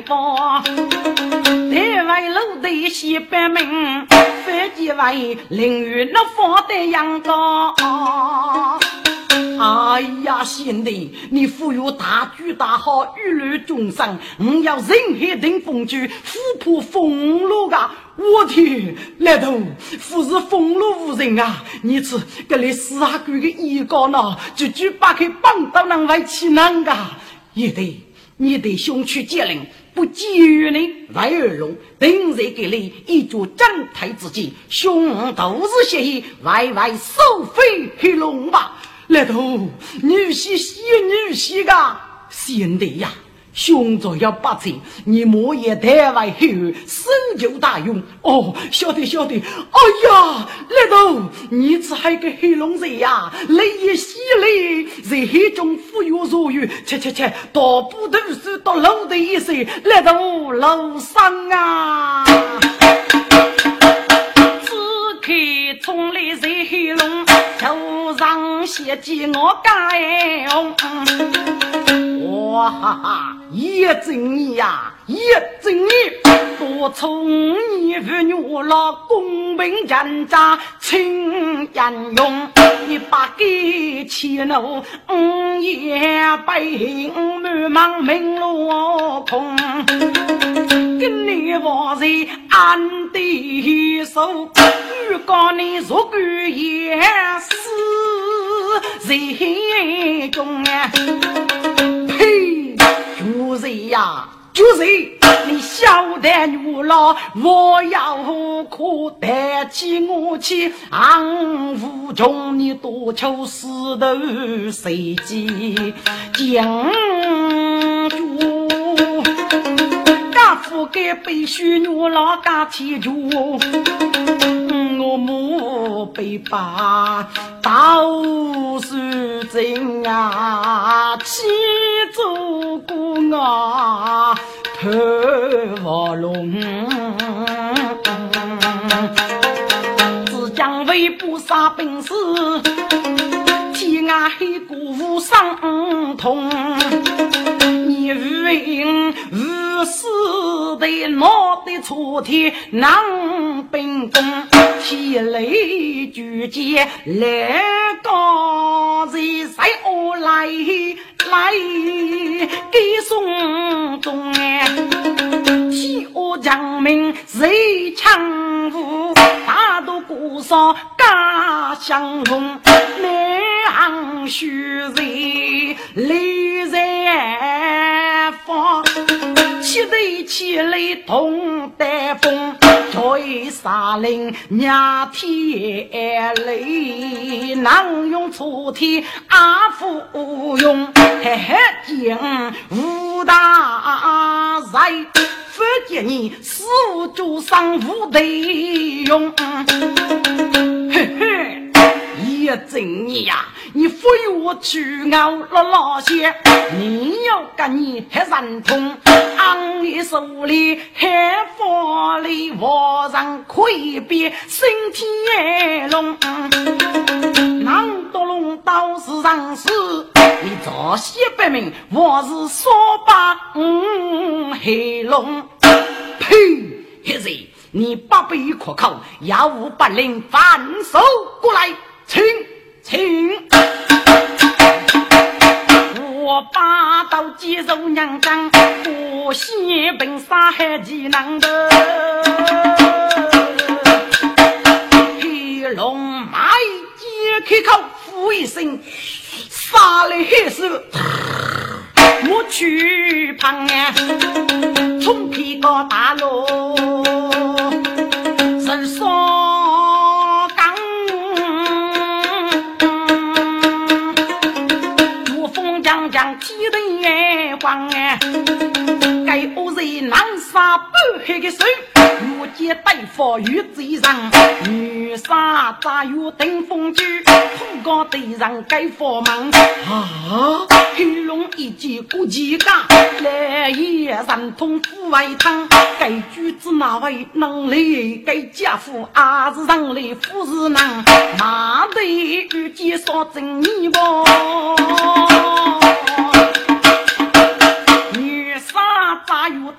举改报，台湾路的西北门，飞机外淋雨那放的阳光。哎呀，贤弟，你富有大举大好，雨露众生，我要人海定风居，富破风路啊！我天，来头，富是风露无人啊！你吃这里四阿哥的衣高呢，就就把开绑到人外去难啊？也得，你得雄去接令，不急于你外二龙，等在给你一桌正台之际，兄都是协议，外外收费黑龙吧。来头，女婿喜女婿个，贤弟呀，兄长要八岁，你莫言太外后，生就大用。哦，晓得晓得。哎呀，来头，你这还个黑龙人呀？泪也洗泪，在黑中富有如玉，切切切，大步都是到楼的一岁，来头楼上啊！从里在黑龙，头上写记我盖红。哇哈哈，一正义呀，一正义，多从你父女老公平正大，亲人用，一把给钱奴，五夜背满忙命落空，跟你往在暗地手。如果你若敢也死人中啊！呸！就是呀，就是你晓得女老，我要可带起我去昂武中，你多求石头谁机将军。不该被许女老家天住，我母被把刀手真啊，气祖国啊，头发龙，只将为不杀本事，天涯海角无伤痛。你为无事的闹得出天难兵攻，天雷举剑来高人谁我来来给送终哎，天下将命谁强武，大都鼓声家相同，南行须人来人方，七头七雷同带风，吹沙林压天雷，能用楚天阿福用，嘿嘿讲武大才，不见你四主上无得用，嘿嘿，一整你呀！你非我去熬了那些，你要跟你还认同？昂你手里还放里，我让魁别身体龙，难得龙刀是上死，你早些不明，我是说把黑龙。呸！黑子，你八辈可靠，要无本领反手过来，请。请我把刀肌肉娘张，我西本杀害技能的黑龙马一开口，呼一声，杀了黑手，我去旁啊，冲皮个大路，人说。光哎，该恶人难杀不黑的手，如今对付与贼人，女杀咋有登风举，空高对人该佛门啊，黑龙一见过几个，来也人通富外汤，该举子哪位能力？该家父还是人类富士能，哪得遇见说正义不？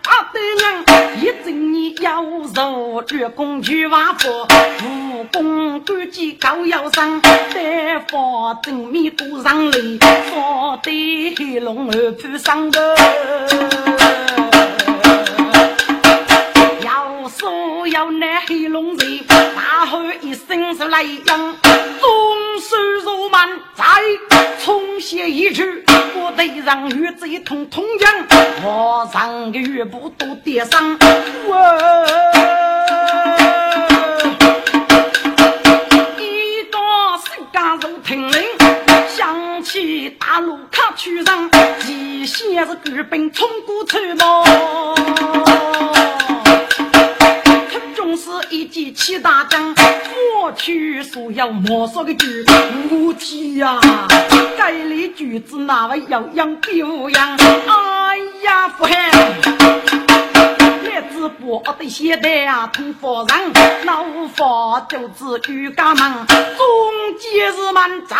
阿的人，一整年要受月宫去瓦坡，武功高级高腰生，丹佛正面都上来，佛的黑龙二铺上的。要说要那黑龙人，大喝一声出来应，纵手如满在冲血一去，我得让玉子一通通江，我上个月不都跌伤，一个世界如听令，想起大路卡去上，一先是举兵冲过去嘛。是一记七大将，我去所要莫说的句，我天呀！这里句子哪位要养表扬？哎呀，不喊！直播的现代啊，通佛人，老佛就是瑜伽门，中间是满在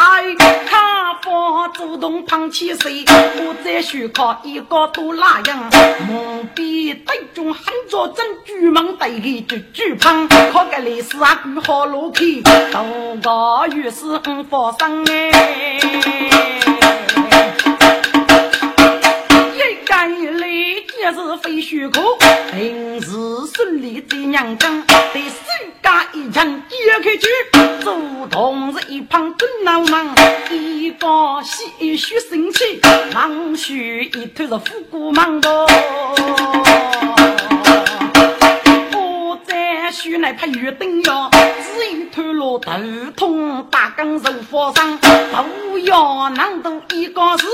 卡佛主动捧起谁？我在学考一个多那样，蒙蔽对中很多真举门对的就举捧，考个历史啊举好路去，多个于是五佛生哎。是非虚空，平时顺利在娘家，对手家一枪揭开去，左同是一旁真闹忙，一个戏虚生气，忙须一头是虎骨忙刀。须乃怕月灯呀，只有头落头痛，大根受火伤，头要难度一个字，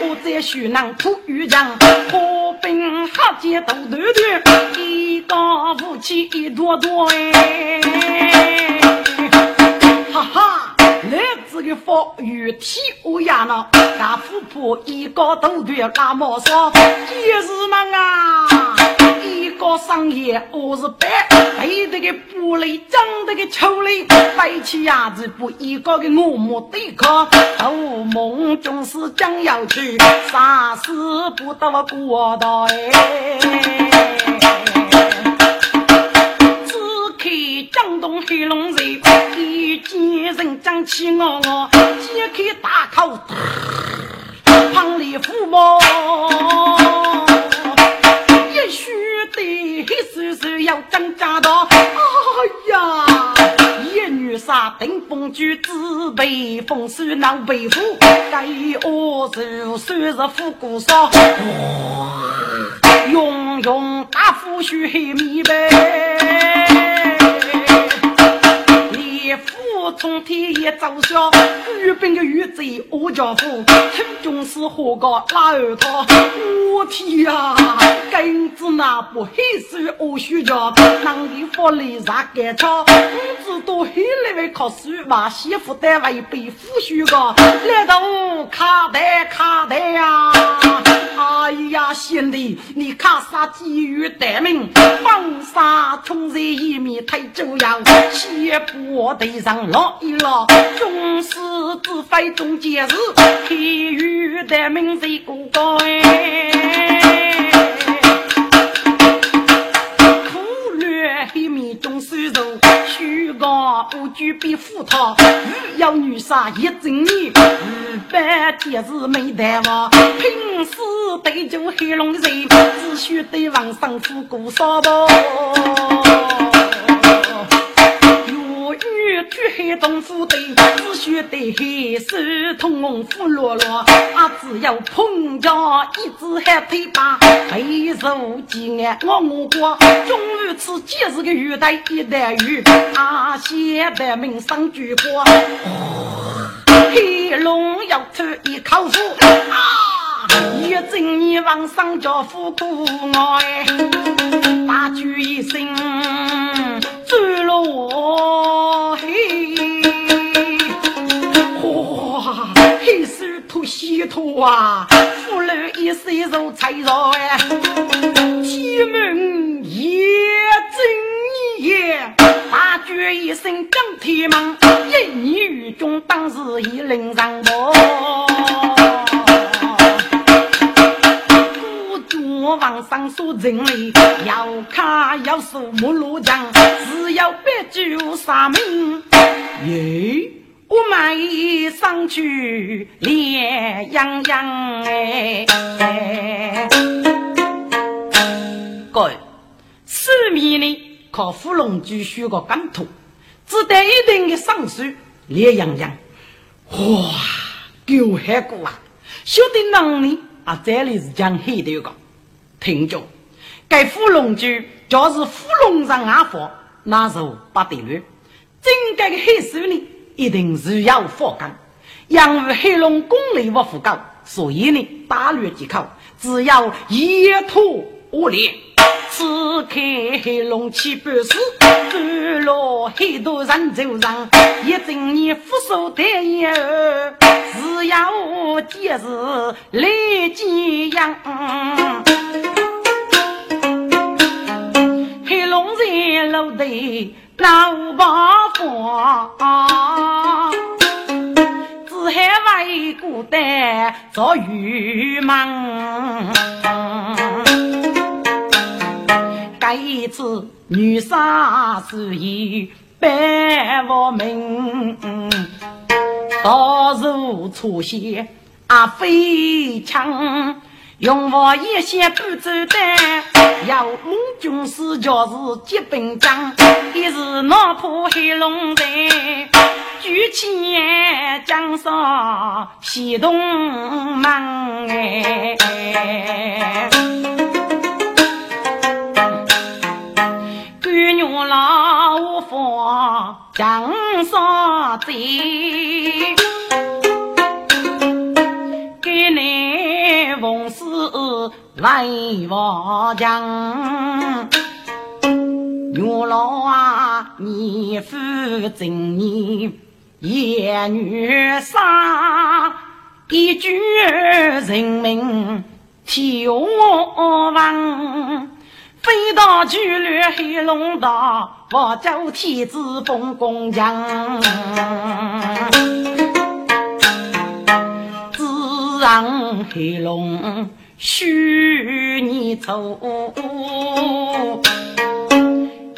我在须南吐玉浆，破冰哈剑都断断，一个武器一朵朵哎，哈哈，来自个风雨体乌鸦呢，大富婆一个都断大毛说，也是嘛啊。一个商业我是白，背得个玻璃，长得个丑嘞，背起牙子不一个个我莫对抗，做梦总是将要去，啥事不到过到哎。只看江东黑龙人，一见人张起我我，揭开大口，旁里父母。黑叔叔要张家道，哎呀！一女杀顶风举，自备风水难背负，该恶手算是虎骨烧，用用大斧须黑米呗。你我从天一照下，日本的玉贼我家父，村中是何个拉二套？我天呀！根子那不黑是我学家，南地发来啥干草？不知道黑来为考试把媳妇单位被夫婿个，来到卡带卡带呀！哎呀，兄弟，你卡啥机遇待命，放杀冲在一面太重要，先不得上落一落，总是自非中间事，天遇待命谁过高哎。虚高不惧比斧头，欲要女杀一整年，日半天是没淡忘，平时对酒黑龙人，只需对王上夫过少包。去黑东府的，只需得黑手通红富落落，啊，只要碰着一只海腿把，背手几岸我我过，终于此几日个玉带一袋鱼，啊，现在名声俱过，黑龙要出一口腹，啊，一整年往上叫富苦哎，大叫一声。走了我嘿，哇，黑手吐西土啊，富了一岁肉菜肉哎，天门也真也，大叫一声张天门，一年雨中当时已领上我。往上数人里，要卡要数木路江，只要别句杀名。耶，我们上去烈洋洋哎！各位，四面呢靠芙蓉居修个干土，只得一定的上水烈洋洋。哇，够黑过啊！晓得能力啊，这里是讲黑的一个。听着，该芙蓉居就是芙蓉上阿佛，那时候不得了。整个的黑水呢，一定是要佛干，因为黑龙功力不富高，所以呢，大略即可，只要一吐我裂。此刻黑龙七百四，干了黑多人走上，一整年福寿得一儿，只要节日来吉阳。黑龙在楼头老把风，只害为孤单做愚梦。一次女杀是一百万名，到处出现啊飞枪，用我一些不走的，要孟军师就是接兵将，一是哪怕黑龙在，举起江上西东门哎。上走，给你奉事来王江。牛老啊，你负正义，一女杀，一句人命天王。飞到巨掠黑龙道，我叫天子封公将，自让黑龙许你走，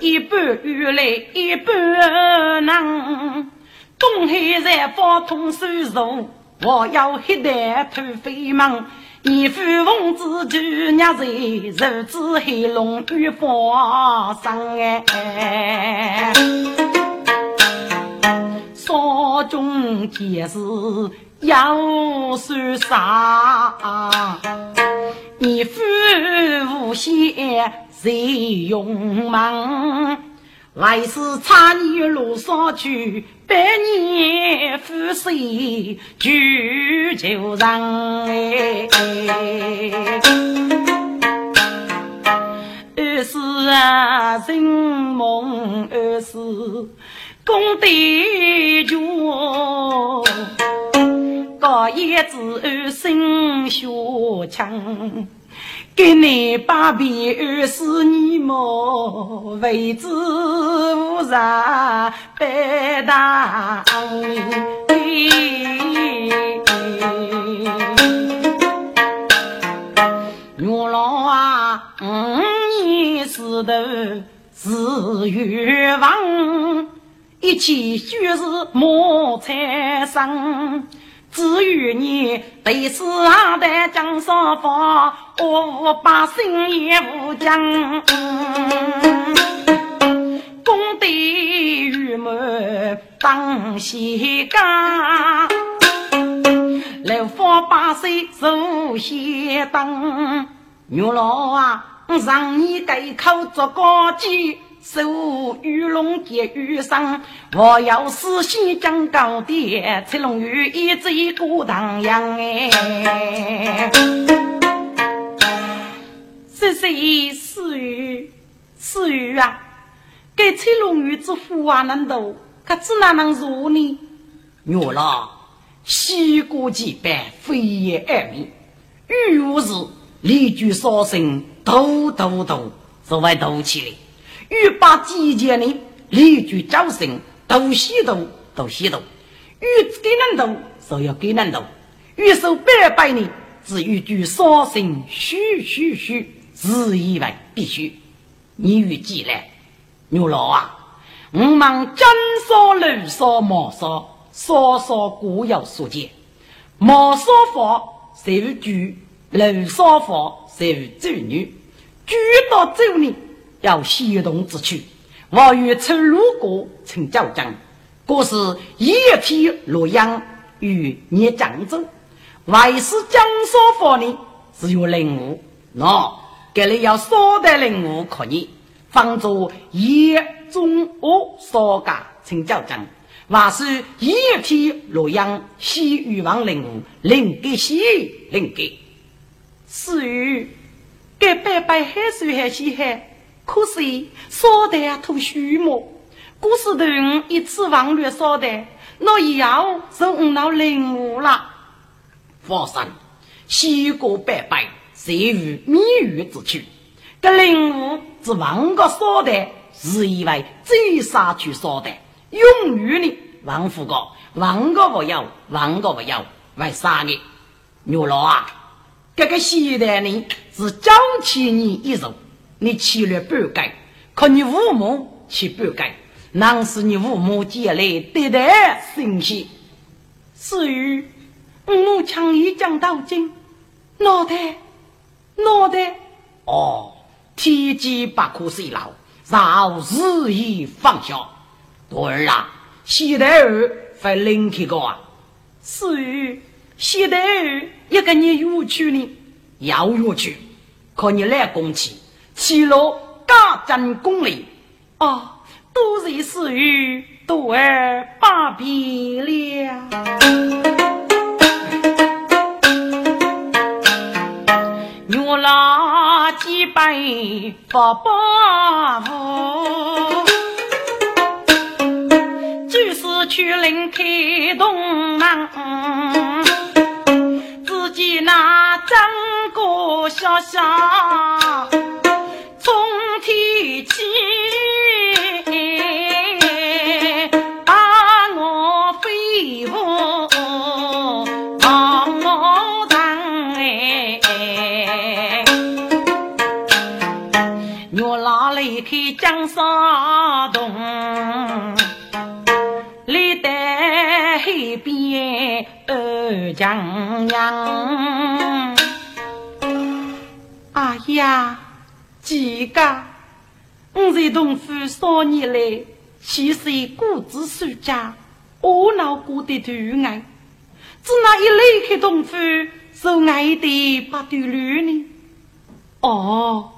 一半雨来一半冷，东海在方通收入，我要黑带头飞猛。你父奉子就娘在，日子黑龙与发生哎，少中见事要算啥？你父无限谁用忙？来世差你路上去，百年富贵聚旧人。二是啊，人梦二是功德全，高叶子二生小强。给你把别二十年么，为子无人白当。牛郎啊，五年石头是冤枉，一起就是莫财生。至于你对死阿的江上方，我百姓也无讲。功德圆满当先干，来方百岁受先当。牛老啊，让你改口做高级。手玉龙结玉生，我要死心将高爹，赤龙鱼一只一个荡漾哎。这是一死鱼，死鱼啊！给赤龙玉之父啊，难道可只哪能如呢？牛郎，西过几百，飞也二米，玉无事，离句烧声，抖抖抖，是外抖起来。欲把季节呢，例句招生，都西读，都西读。欲给人读，就要给人读。欲受百百呢，只一句杀生，嘘嘘嘘，自以为必须。你与既来，牛老啊，我们真烧楼烧毛烧，烧烧各有所见。毛烧法受举，楼烧法受周女。举到周年要协同之处，我欲出路过请教将。故是一天洛阳与你江州，外是江烧法呢，只有领悟。那这里要少的领悟可以，方作一中二少家请教将。还是一天洛阳西域王任务，另给西另给。至于给白白海水还稀罕，可是烧的吐虚毛。古时头一次王略烧的，那以后是五老领悟了。佛山西过拜拜，谁于密语之处？这领悟是王个少的，是以为最杀去少的，永远的王福哥，王个不要，王个不要，为啥呢？牛老啊，这个现代人是将起你一手，你起了半改，可你父母去半改。那是你父母借来对待生息，至于我强一讲到今，脑袋脑袋哦，天机不可泄露，饶日益放下。多儿啊，现代儿会领起个啊？至于现代儿一个你有去呢，要有去，可你来攻气，起落加增功力啊。多日思雨，多儿把别了。月老几百发把福，就是去临开东门，自己那张个小小江洋。哎呀，几个，我在东府少年来，其实孤子暑假，我恼过的头爱，只那一离开东府，受爱的不对路呢。哦。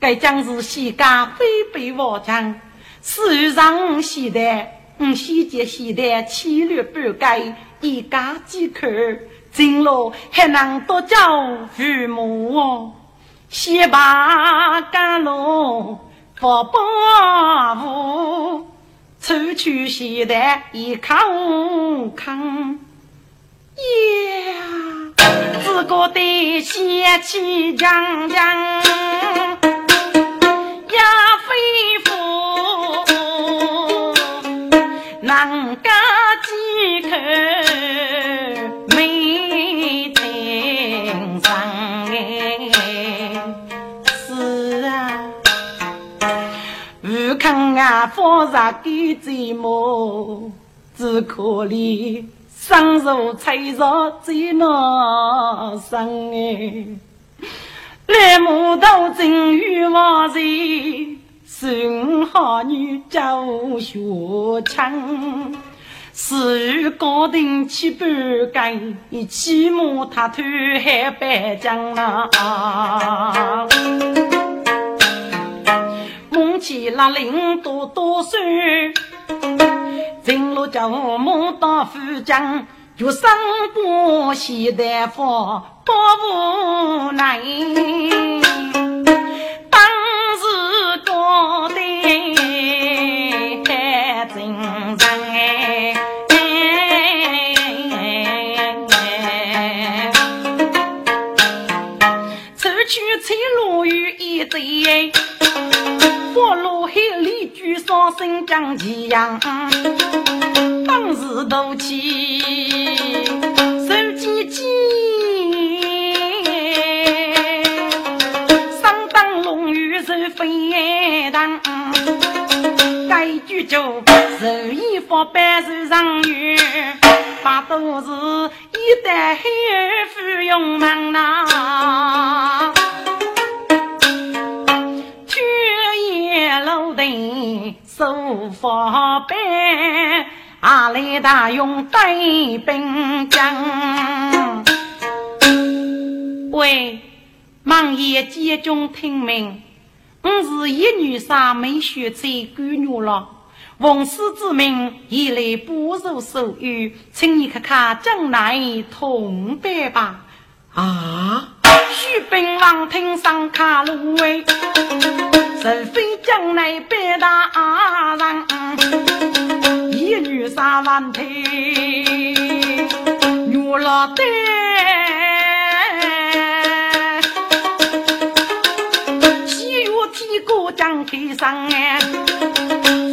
该将是西家非被我将，世上现代，我西街现代七律半改，一家几口，进路还能多叫父母哦。西坝甘露不保护，出去现代一看看，呀，自个的仙气洋洋。放下给寂寞，只可怜生如脆弱最难生哎。来木头正与我在，孙好女教学强，是高定七八根，起码他头还白将啊。起那领多多岁，进入家母当夫将，就生不息的福不无奈。当时高的太精神哎，出去采落雨一贼。我落海里举双生将继扬，当时多钱手几钱？上当龙于是飞堂，盖，把都是一代黑而不用忙。叶楼顶收发板，阿来大勇带兵将。喂，王爷接中听命。我是一女杀没学在官女了，奉师之命前来不入手语，请你看看将来同办吧。啊！许本王听上卡路哎，是非将来办大人，一女杀万岁，女老的。张开上哎，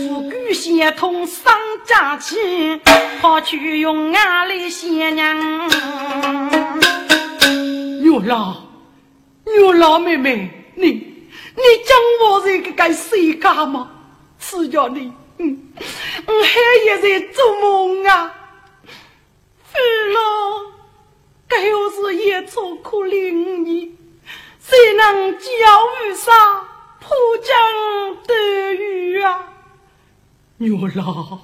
富贵先通商家去，跑去用俺来贤娘。牛老，牛老妹妹，你你讲我这个该谁干吗？是叫你，嗯，我还也在做梦啊。是了，该又是夜错可怜你，谁能教育上？浦江得雨啊，牛老，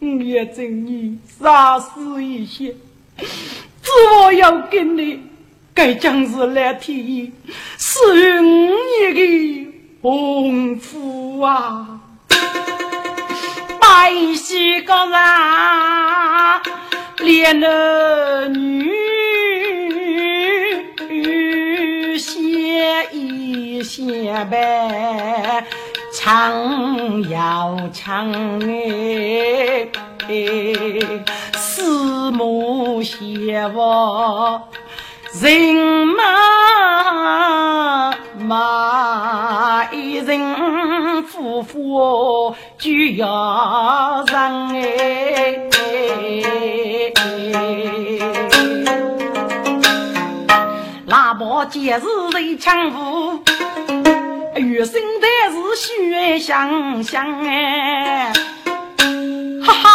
我也真你杀死一些，只我要跟你，该将是来替是我一个红福啊！白西个人，连儿女。先一先辈唱要唱哎，四目相望，人马马一人夫妇就要上哎。那把剑是谁抢夫？月生的是血香香哎，哈哈，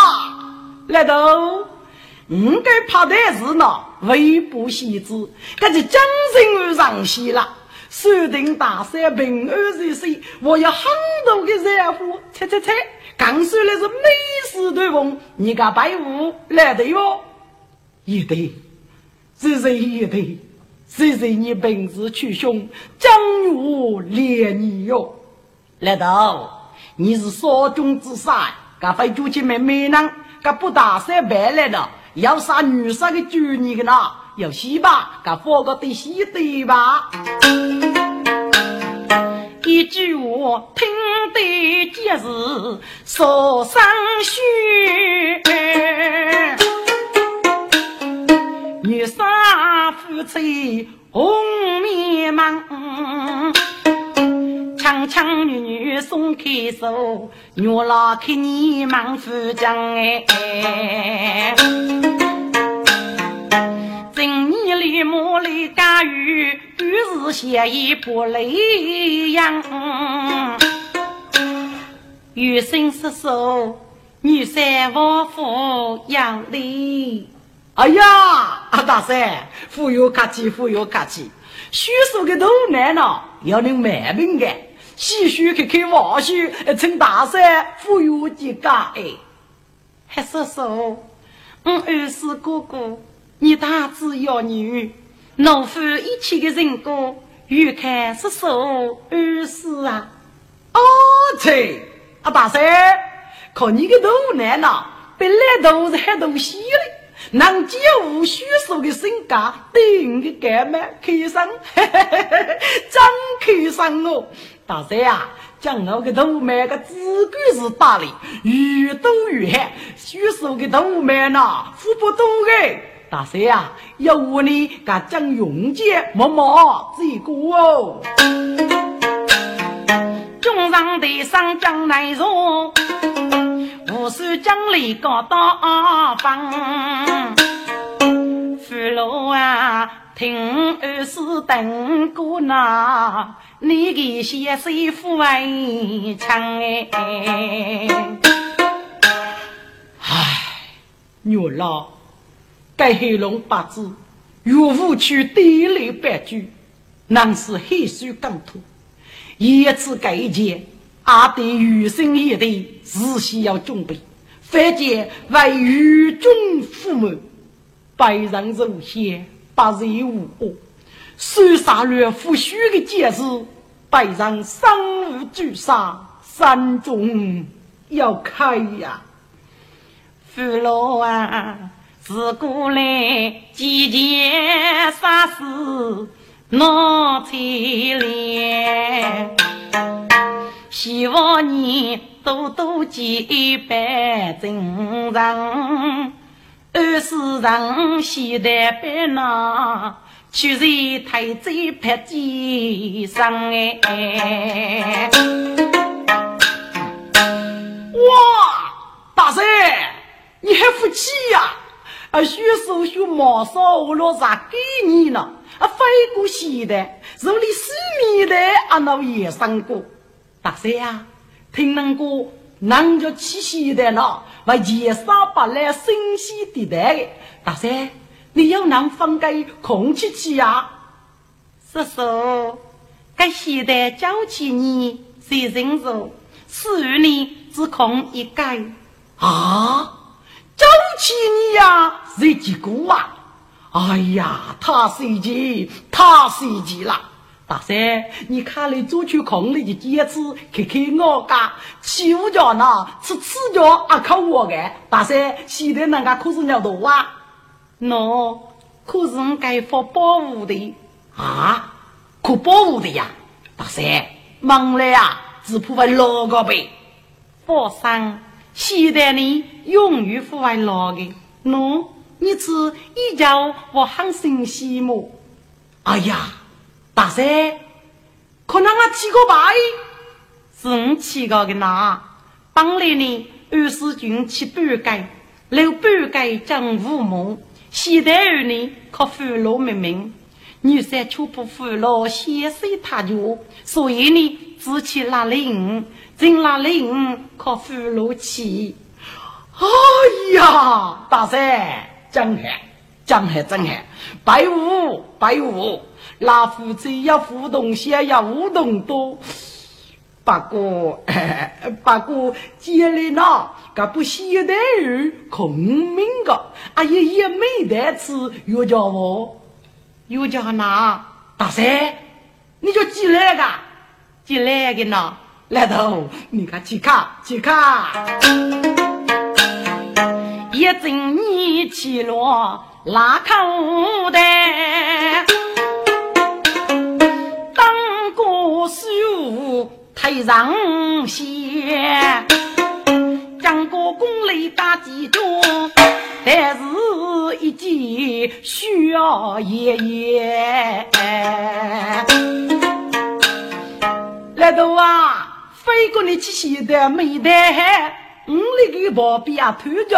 来头，应该怕的是那微不喜子，这就将人上戏了。锁定大山平安日岁，我有很多的热乎，猜猜猜，刚说的是美食对缝，你个白物来对不？一对，是谁一对？谁谁你本事去凶，将我连你哟！来到，你是少中之杀，噶非就去妹妹呢？噶不打算白来的，要杀女杀的主你个呐？要西吧？噶放个对戏对吧？一句话听得皆是说上虚。女杀夫妻红面忙，强强女女松开手，女老看你忙夫将哎。正年里母里家雨，雨是写意不雷阳。余生失手，女三王夫养的。哎呀，阿大山，忽悠客气，忽悠客气。许叔的头男呢，要能卖命的，细许开开玩笑，趁大山忽悠几个哎。还叔叔，我二是哥哥，你大子要女，农夫一起的人工，欲看叔叔二是啊。哦，切，阿大山，看你个头男呢，本来都是很东西嘞。能接无虚数的身价，对你的干嘛开心？真开上 哦！大山啊，将我的头麦个自个是大哩，越多越好。虚数的头麦呐，付不多的。大山啊，要我呢，敢将永杰默默这个哦。中上的上将来说。无数江里高大方，父老啊，听儿时等过那，你给先生父为强哎。女老，该黑龙八字，岳父去地里白驹，乃是黑水港土。一次改建，阿对余生一代事先要准备，反见为与众父母，百人如仙，百人无恶。手杀略夫须的解释，百人三无俱杀，山中要开呀！父老啊，自古来几件啥事闹起来，希望你多多结伴真人，二世人现在别闹。去日太子拍肩上哎！哇，大婶，你还服气呀？啊，学手学毛少，我老啥给你呢？啊，飞过现代，如你四面的啊，老也上过。大山呀，听人过，人家去现代了，为前沙八来新鲜地带的。大山。你要能放给空气气呀，叔叔，该现在交起你谁人数？四月里只空一个啊！交起你呀，谁几个啊？哎呀，太神奇，太神奇了！大三，你看你做出空里的戒指，看看我家，欺负家呢，吃吃家阿靠我的。大三，现在人家可是要多啊。喏，可是我该发保护的啊，可保护的呀！大三，忙了呀，只怕会老个呗。佛山，现在你永远不会老的。喏，你吃一觉我很新鲜么？哎呀，大三，可能我七个八是我七个的呐。当年呢，二世君七半改，六半改将五梦。现代儿女靠俘虏命名，女三却不俘虏，先生他就，所以呢，自起拉铃，真拉铃靠俘虏起。哎呀，大三，真狠，真狠，真狠！白雾，白雾，拉夫子要互动些，要互动多。不过，不过，接来呢。这不现代人孔明个，阿爷爷没得吃，又叫我，又叫哪？大山，你就进来个，进来个呢？来头，你看去看去看，一阵你起落拉口袋，手太上线。张国公雷打几多，但是一件需要爷爷。来头啊，飞过来去现在没得，我那个宝贝啊，偷家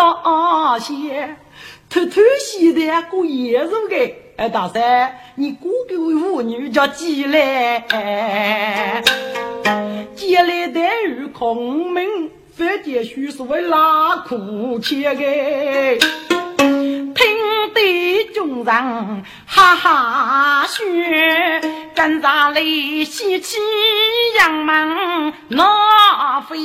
些，偷偷现在过夜路的。哎，大三，你过给位妇女叫进来，进来的儿孔明。这件书是为拉苦切的，听得众人哈哈笑，跟着来喜气洋门闹飞。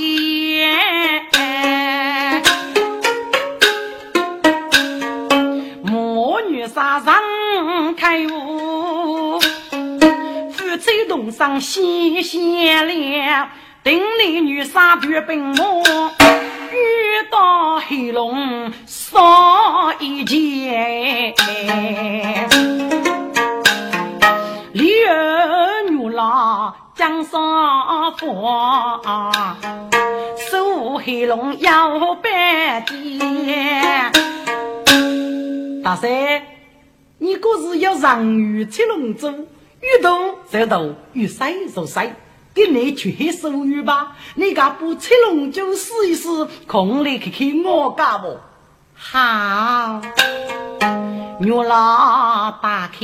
母女三人开悟，夫妻同上喜相连。定里女杀绝兵马，遇到黑龙杀一剑。李儿女郎将上佛，守黑龙要半天。大三，你可是要让鱼吃龙舟，遇多则多，遇少就少。给你去黑手语吧，你敢不吃龙就试一试，空来看看我家不？好，月老打开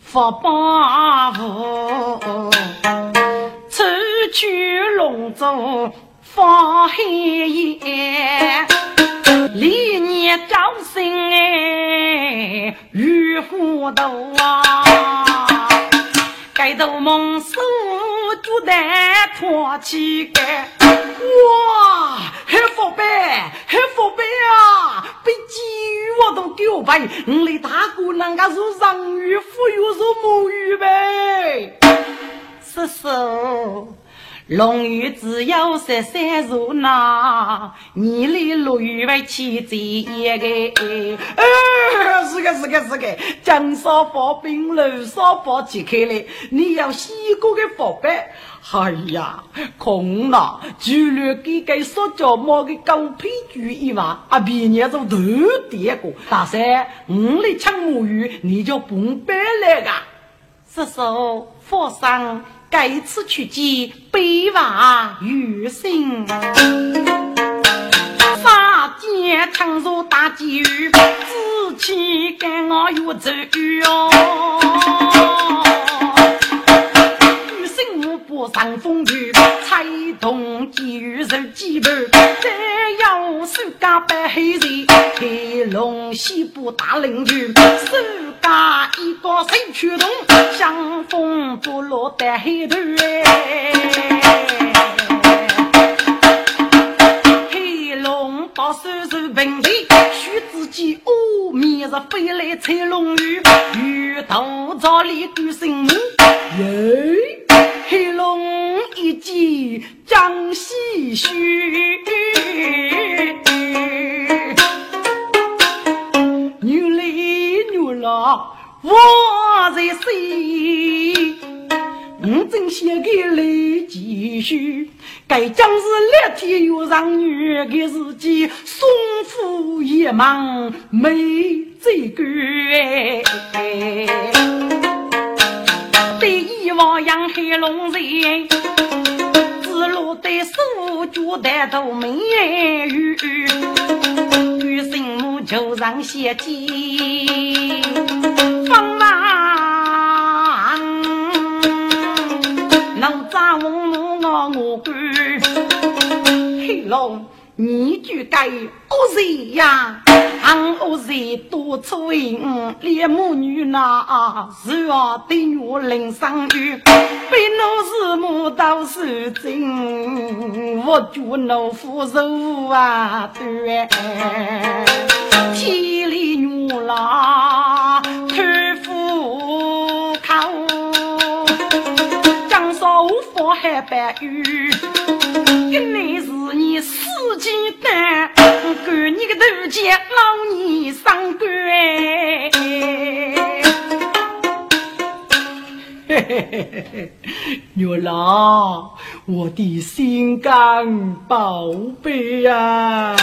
福包袱，抽取龙舟放黑烟。历年招生哎，玉虎头啊，盖头梦苏朱丹托起盖，哇，黑佛贝，黑佛贝啊，被鸡我都丢白，你的大姑娘家是上玉富又是母玉呗，叔叔。龙鱼只有十三如那，你里落雨为起这一个。哎，是个是个是个，江沙发冰，楼沙发揭开来，你要洗过的佛白。哎呀，空了，就连给给塑胶帽的狗皮具一万，啊，别人都头跌过。大三，我来抢母鱼，你就不白来个。叔叔，佛上。该次去见北娃余生，杀奸抢入大监狱，自欺跟我越走哟上风雨，才动监狱受羁绊，再要手家白黑人，黑龙西部大领军。打一个神驱动，相逢不落在黑头哎。黑龙把手手平地，须自己哦，明日飞来踩龙鱼，鱼头早里丢神母。耶，黑龙一击张西须。我在谁？我正写给来继续，该将是烈天又让女的日记，送夫也忙没这个。对望杨黑龙人，只落得手脚的都没余。女生母就让写记。方王，能扎我我我干，黑龙你就该恶人呀！俺恶人多出淫，连母女那啊是我的女人生育，被奴是母到是真，我就奴夫受啊对，天里女郎。海白玉，原来是你死鸡蛋，赶你个头前老你上官。嘿嘿嘿嘿嘿，月郎，我的心肝宝贝呀，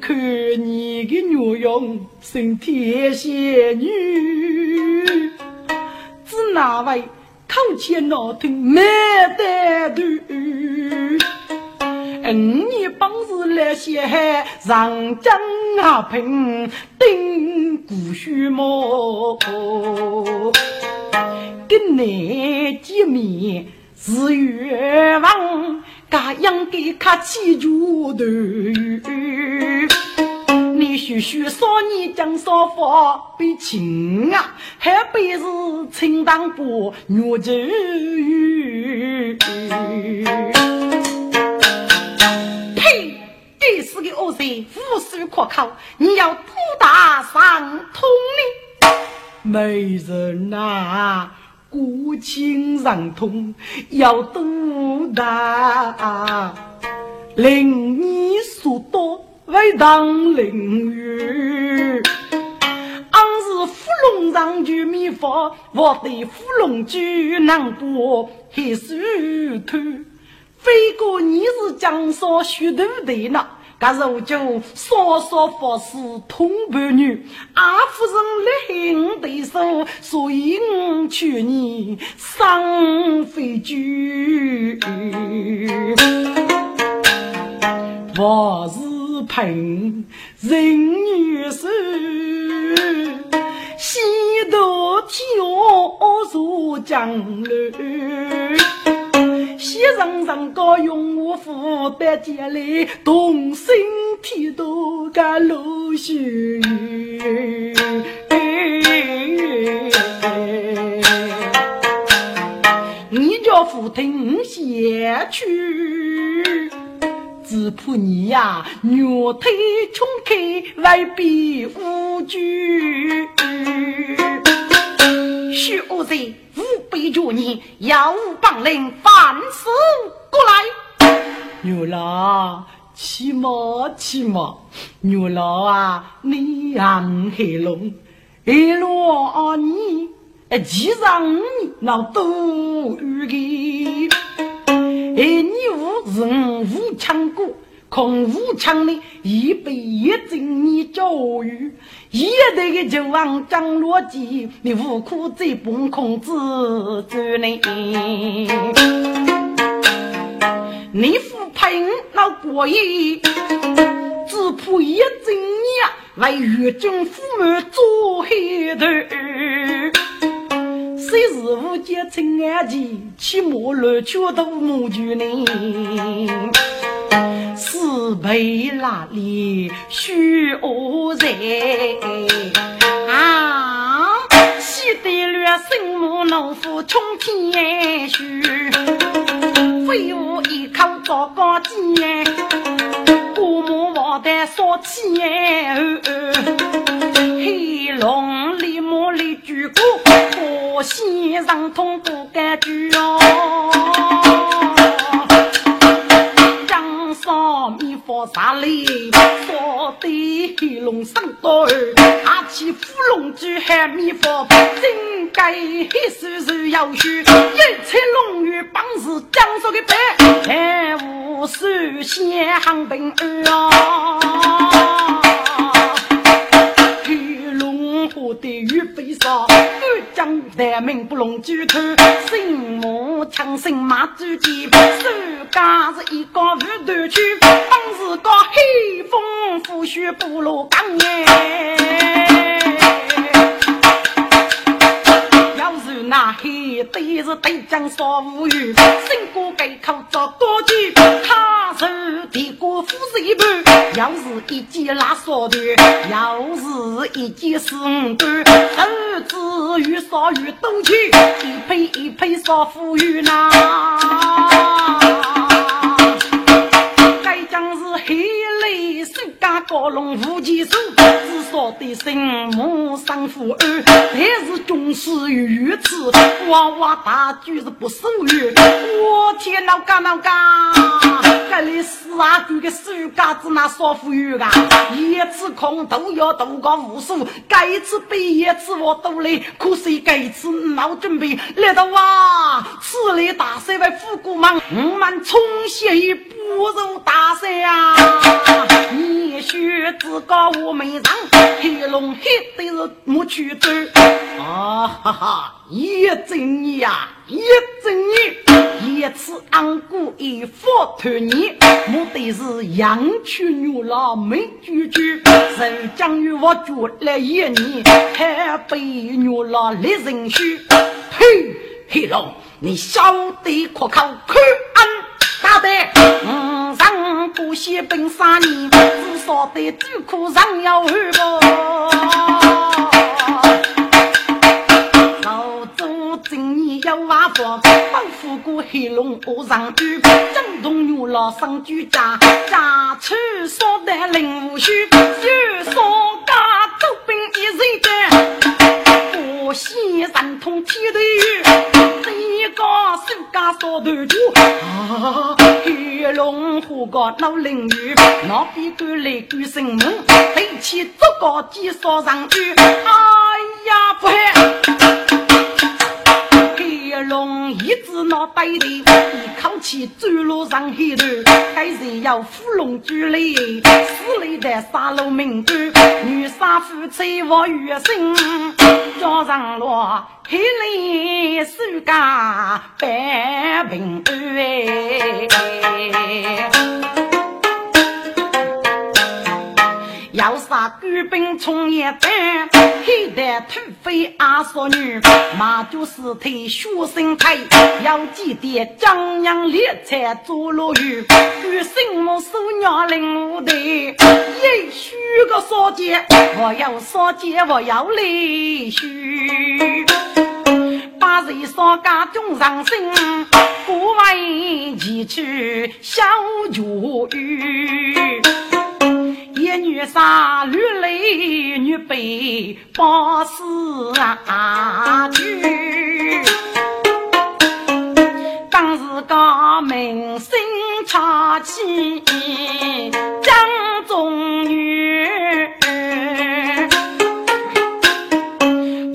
看你的女容生天仙女，是哪位？口前闹听没得头，五年本事来些上江啊平顶古须毛，跟你见面是冤枉，噶应该客气住头。你须须说你讲说话比亲啊，还比是清当不女子语。呸！这是个恶贼，无数可靠，你要多大伤痛呢？没人呐，孤情伤痛要多大？令你说多。为当领域，俺是芙蓉上就秘法，我对芙蓉居难过还是头。飞过你是江上许头的呢，噶如就少少法师同伴女，阿夫人来对手，所以我劝你上飞居。我是。凭人女手，西渡天下江流。小人人高用我负担家里，动身体都干露水。你叫父听先去，只怕你呀，牛腿冲开，外边无惧。许恶贼，吾辈着你，要帮领，反死过来。牛老，起码起码，牛老啊，你安黑龙，一路啊你，骑上你那多余的，哎，你无人无强过。空无枪的，一辈一经你教育，一代的就王张罗基，你无苦在崩空自尊呢。你父陪老过夜，只怕一经你，为岳军父母做黑头。谁是无间亲爱的，起莫乱拳头母猪呢？是被哪里许恶人啊？喜得了心母农夫冲天虚，废物一口糟糕尖，父母忘得说起黑龙里母里举过，我心上痛不敢举哦。啥里说的黑龙上刀，拿起虎龙举喊米佛，真该黑手手要须，一切龙女帮是江苏的白，还无数先行兵儿啊。我的玉飞沙，欲将大名不龙举头，心目强心马主剑，手家是一个无头去，当时个黑风拂雪不落岗耶。那黑对是对将少无语，新过改口遭多句，他手提过斧子一半，又是一件拉烧的，又是一件四五段，儿子越少越多去，一配一配少富裕呐。该将是黑家高龙无极手。说的生母生父儿，但是军师如此，娃娃大举是不胜约。我天哪，干哪干？这里四阿哥的手嘎子那少妇有啊，一次空都要度过无数，该次比一次我多累，可是该次闹准备来到哇，此类大赛为虎姑忙，我们重新不如大赛呀！你学自个我没让。黑龙黑的是没去走啊哈哈！一整年呀，一整年，一次安过一佛团年，目的是养去牛郎没拒绝，受将与我住了一年，还被牛郎立人须。嘿，黑龙，你晓得可靠可安？大的，嗯，上不歇本三年，至少得主苦上要二个。老祖今年要挖佛，保护过黑龙河上鱼，震动牛老上居家，家畜少得灵无须，就少家走兵一人干，我先神通天地雨。你个手家烧头猪，黑龙虎个老邻居，那边赶来赶神门，背起竹篙几烧上去，哎呀不害！龙一只脑袋里，一口气钻入上黑头，该是要虎龙举来，死里的杀戮民族，女杀夫妻我月生，叫上罗黑雷手家百平安。要杀官兵冲一单，黑的土匪阿嫂女，马就是腿学生腿，要记得张扬烈才做落雨，与生母手娘领我的，也许个少姐，我要少姐，我要泪许。把人少家中上心，不为其去小绝育。一女杀女泪女悲，报死啊去。当时个名声悄起，江中女。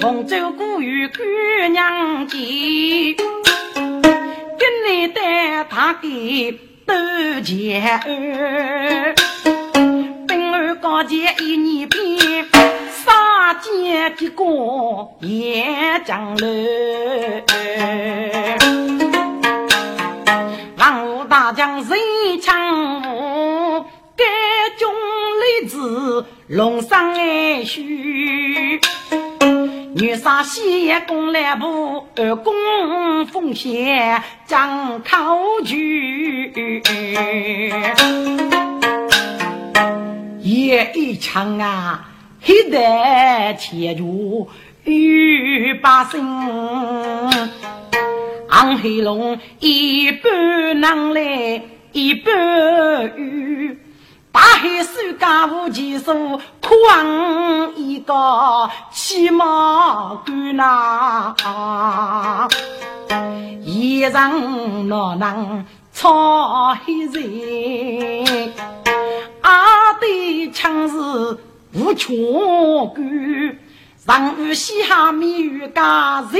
杭州古语姑娘记，跟你带他给斗钱儿。高见一年边，杀奸的过也江楼。王武大将人强武？该中立子龙上爱须。女杀西野攻来部，二攻奉贤张考举，也一枪啊，黑得铁柱玉把身，昂黑龙一半能来一半雨。大海水干无几数，苦昂一个起码干呐。一人哪能操黑人？阿对枪是无穷干，上雨西下米雨干，日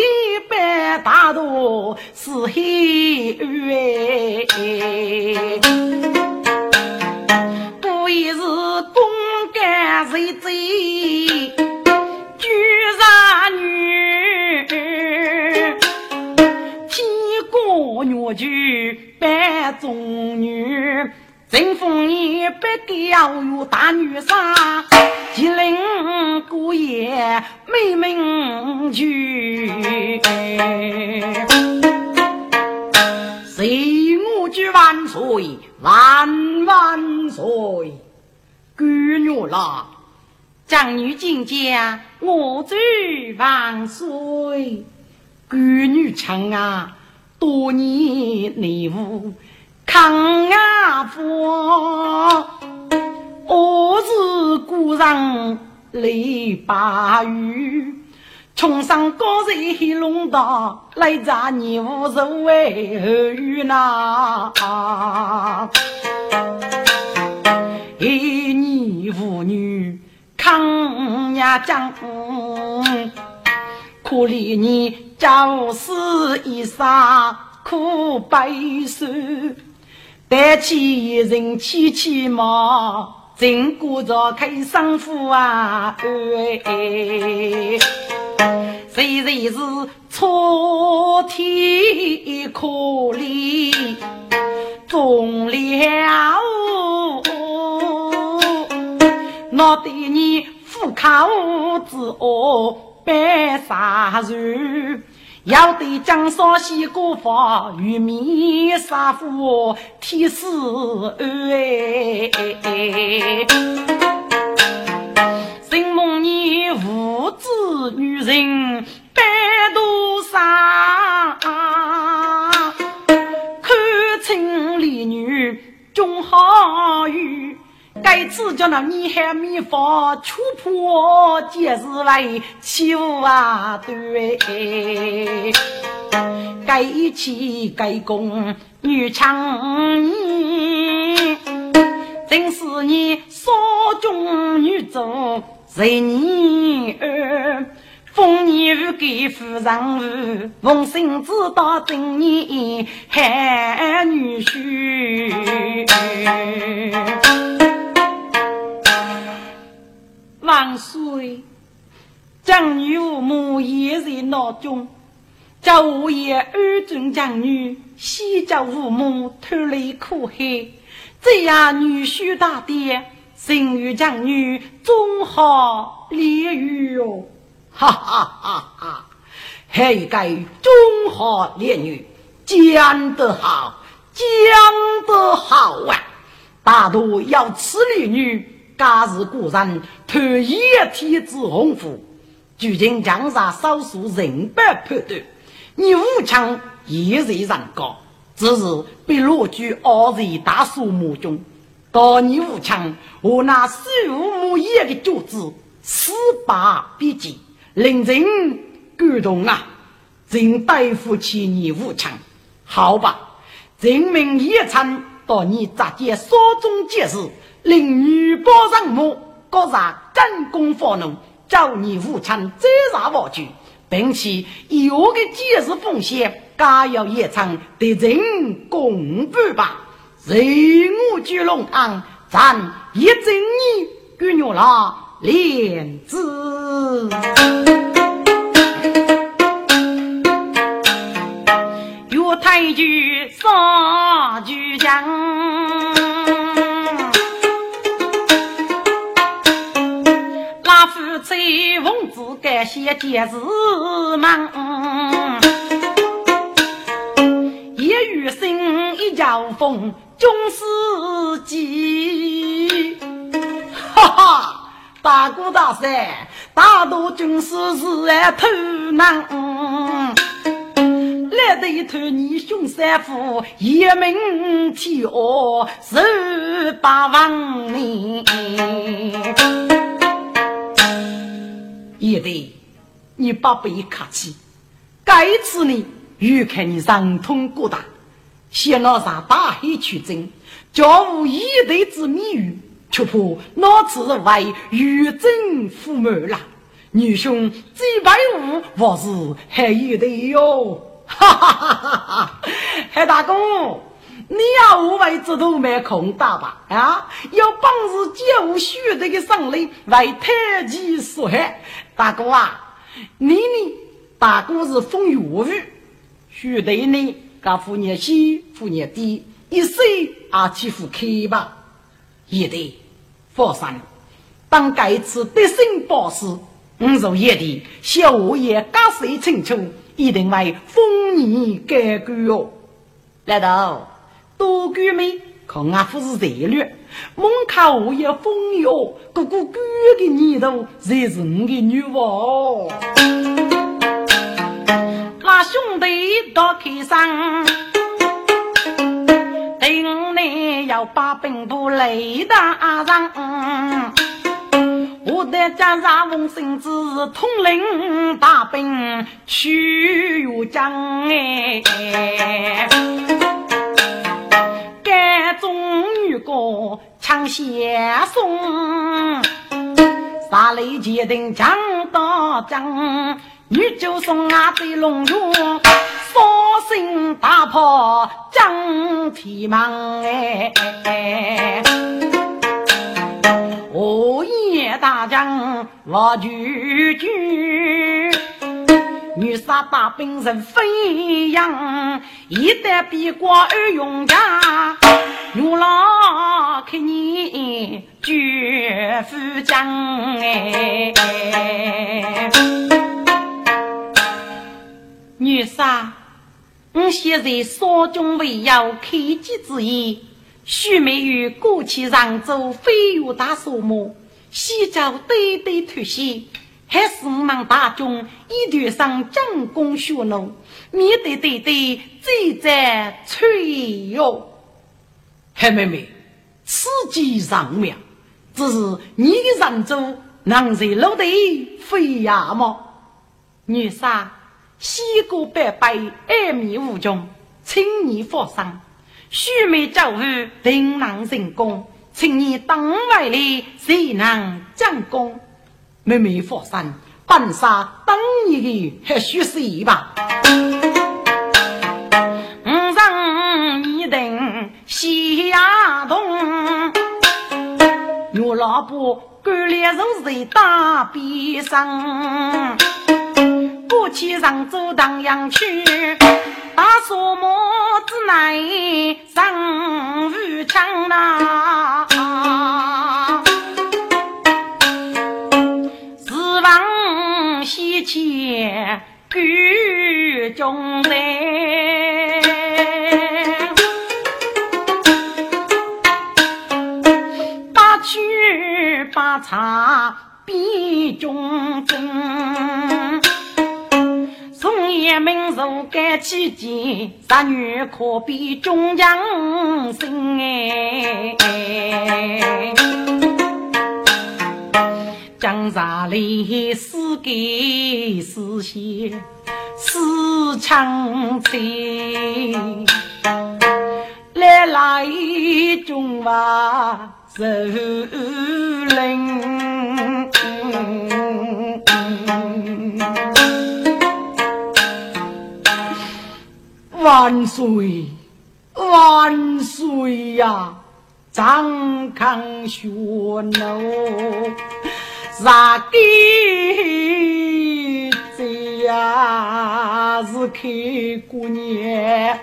白大道是黑暗。为是公干谁贼，居然女，天公女婿扮中女，正逢你不给要有大女杀，吉林姑爷美名句，谁我举万岁？万万岁！姑娘啦，长女进家，我祝万岁！姑女唱啊，多年内务抗压佛，我是孤人泪把雨。穷山高水龙道，来扎你无所谓何雨呐？一女妇女抗压江，可怜你朝思一裳苦悲愁，带起一人妻妻嘛。经过着开生父啊，哎，谁人是错天可怜，终了，我对你苦口之恶白杀人。要对江上西过法，玉面杀夫天师哎！心梦你无知女人白头纱，看清丽女终好遇。该次叫那你海米房，出破皆是为欺负啊！对，该起该攻女强你，真是你少中女中人女儿，封你与给夫人奉心知道真你海女婿。万岁！将女父母也在脑中，叫我也二尊将女，西叫父母脱离苦海。这样女婿大爹，生育将女终好烈雨哟。哈哈哈哈！还有个中华烈女，讲得好，讲得好啊！大多要此烈女，皆是古人特一天之鸿福。究竟江上少数人百判断，你武强也是人高，只是被落居二十大树木中。到你武强，我那手无叶的脚趾，四把笔记，令人感动啊！真对不起你武强，好吧？人民一场到你直接所中结识，令女保人母，各上战功发怒，叫你父亲再上王去，并且有个结识奉献，该要一场得人公布吧。人我聚龙堂，咱一整年给牛了莲子。岳太君杀巨将，夫妻奉旨感谢节日忙，夜雨声一交风。军师记，哈哈，大哥大帅，大多军师是来偷难，来得一头你凶三虎，一名天恶十八万年。也得，你爸不必客气，这一次呢，又看你上通过大。先拿上大海取经，教无一代之谜语，却怕那次为玉真父母了。女兄这百五，我是还有的哟。哈哈哈哈哈！海大公，你要五位之徒没空打吧？啊，有本事借我许这个胜利为太极所害。大哥啊，你呢？大哥是风雨无雨，许队呢？噶副年西，副年低，一岁啊欺负开吧，也得放心。当该次得胜报时，我若也得小我也加岁清楚，一定为丰年改过哦。难道多哥们看俺不是热略，门口我也风哟，哥哥哥的年头才是我的女王。兄弟多开声，定内要把兵部雷打上。我的家上奉圣旨，统领大兵去越江哎。该中女歌抢先送，杀雷决定将到将。女就送啊对龙勇，双心大炮将天门哎！我夜大将我拒军，女杀大兵人飞扬，一旦比过二勇家，牛郎看你绝不将哎！女杀，我现在少军未要开机之意，须眉与过去常州飞越大沙漠，西郊堆堆突袭，还是我们大军一团上将功血怒，面对对对最在脆哟。黑妹妹，此计上妙，只是你的常州能在陆地飞呀么？女杀。西过百百，爱米无穷，请你放心。须眉教育，定能成功。请你当外里，谁能将功？妹妹放心，本杀当你的还需谁吧？五上一等西亚东，我老婆干练如水打边上。夫妻上走荡阳去，大沙漠之内上无枪呐，一切举中人，八曲八茶比中正。从爷们如干起见，十女可比中将生哎。江山里四给四贤四强贼，来来中华受令。万岁，万岁呀！张康学喏，啥个这呀是开过年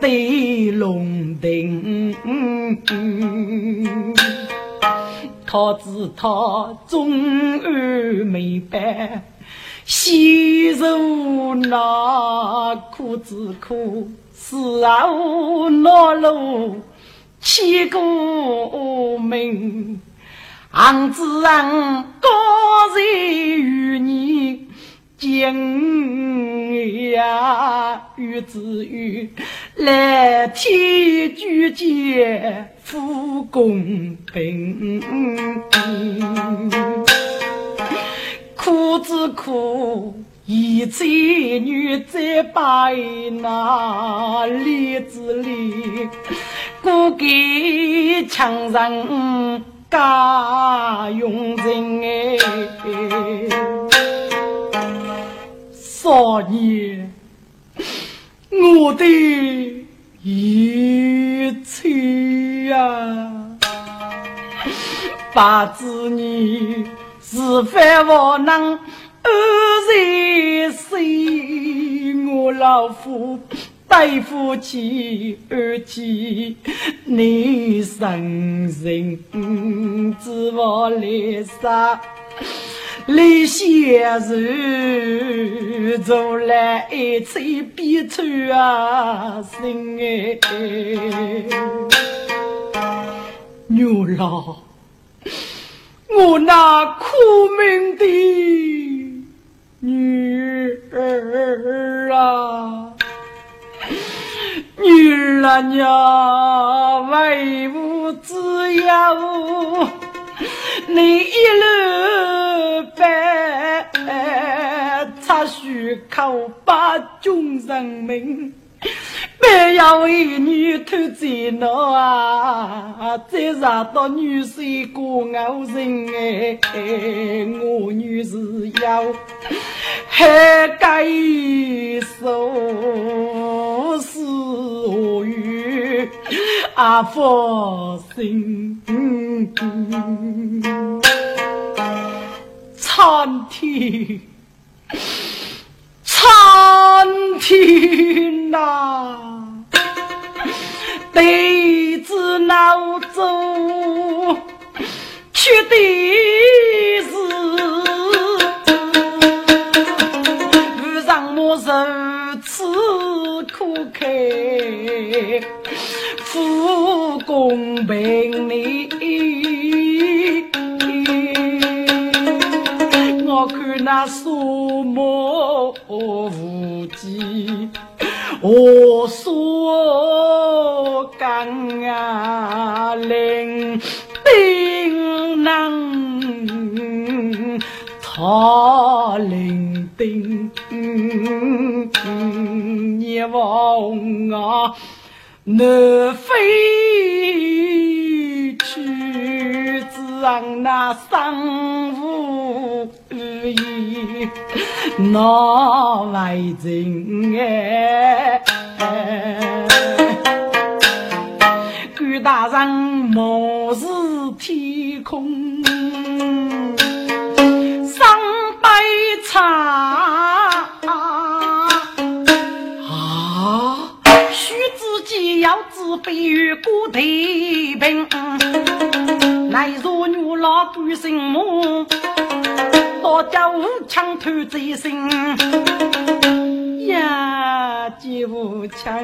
对龙灯，他知他终于明白。细如那苦之苦，死后恼怒起过名。昂子昂高人与你敬呀，与子与来天举荐复公平。苦之苦，一才女在白那里子里，过给强人家用人哎，少年，我的一切呀，八子你。是非无能二人谁？我老夫对夫妻二妻，你生人知我来杀，李先生做来一切悲催啊！心哎，牛老。我那苦命的女儿啊，女儿啊娘，为吾之忧，你一路白，插须口把众人命。不要为女偷贼闹啊！再惹到女婿过傲人哎，我女是要还该受啊？佛心，苍天。苍天呐，弟子脑中缺的是，遇上我如此苦开，复公平你。我看那树木无际，我说干啊伶仃能，他伶仃，你望啊，南飞去，只让那生无。意那为真哎，大人目视天空，上杯茶己要自备于古地平，乃若女老鬼心梦。多家无枪偷贼心呀，几无枪，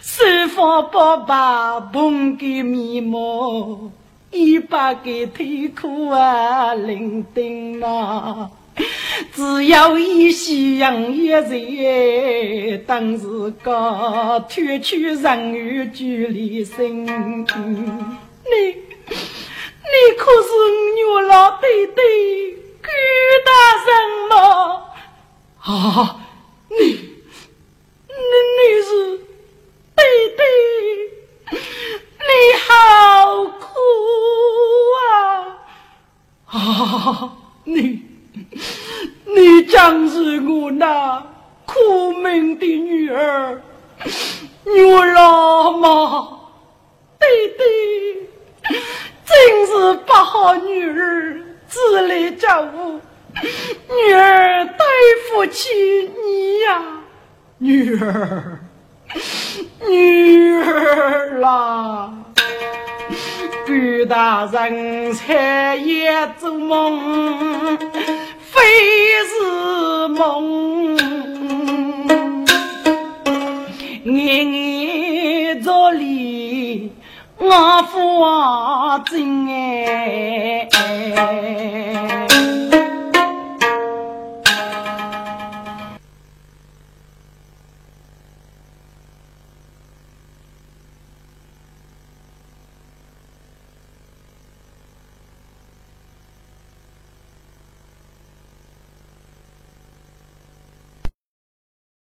师傅不把捧给面目，一把给腿裤啊，伶仃啊。只要一夕阳一日，当时个脱去人与距离心。你，你可是我老弟弟顾大人吗？啊，你，你你是弟弟，你好苦啊！啊，你。你将是我那苦命的女儿，女儿妈，弟弟，真是不好女儿自立家务，女儿对不起你呀，女儿，女儿啦，顾大人才也做梦。非是梦，眼眼着里我发真哎。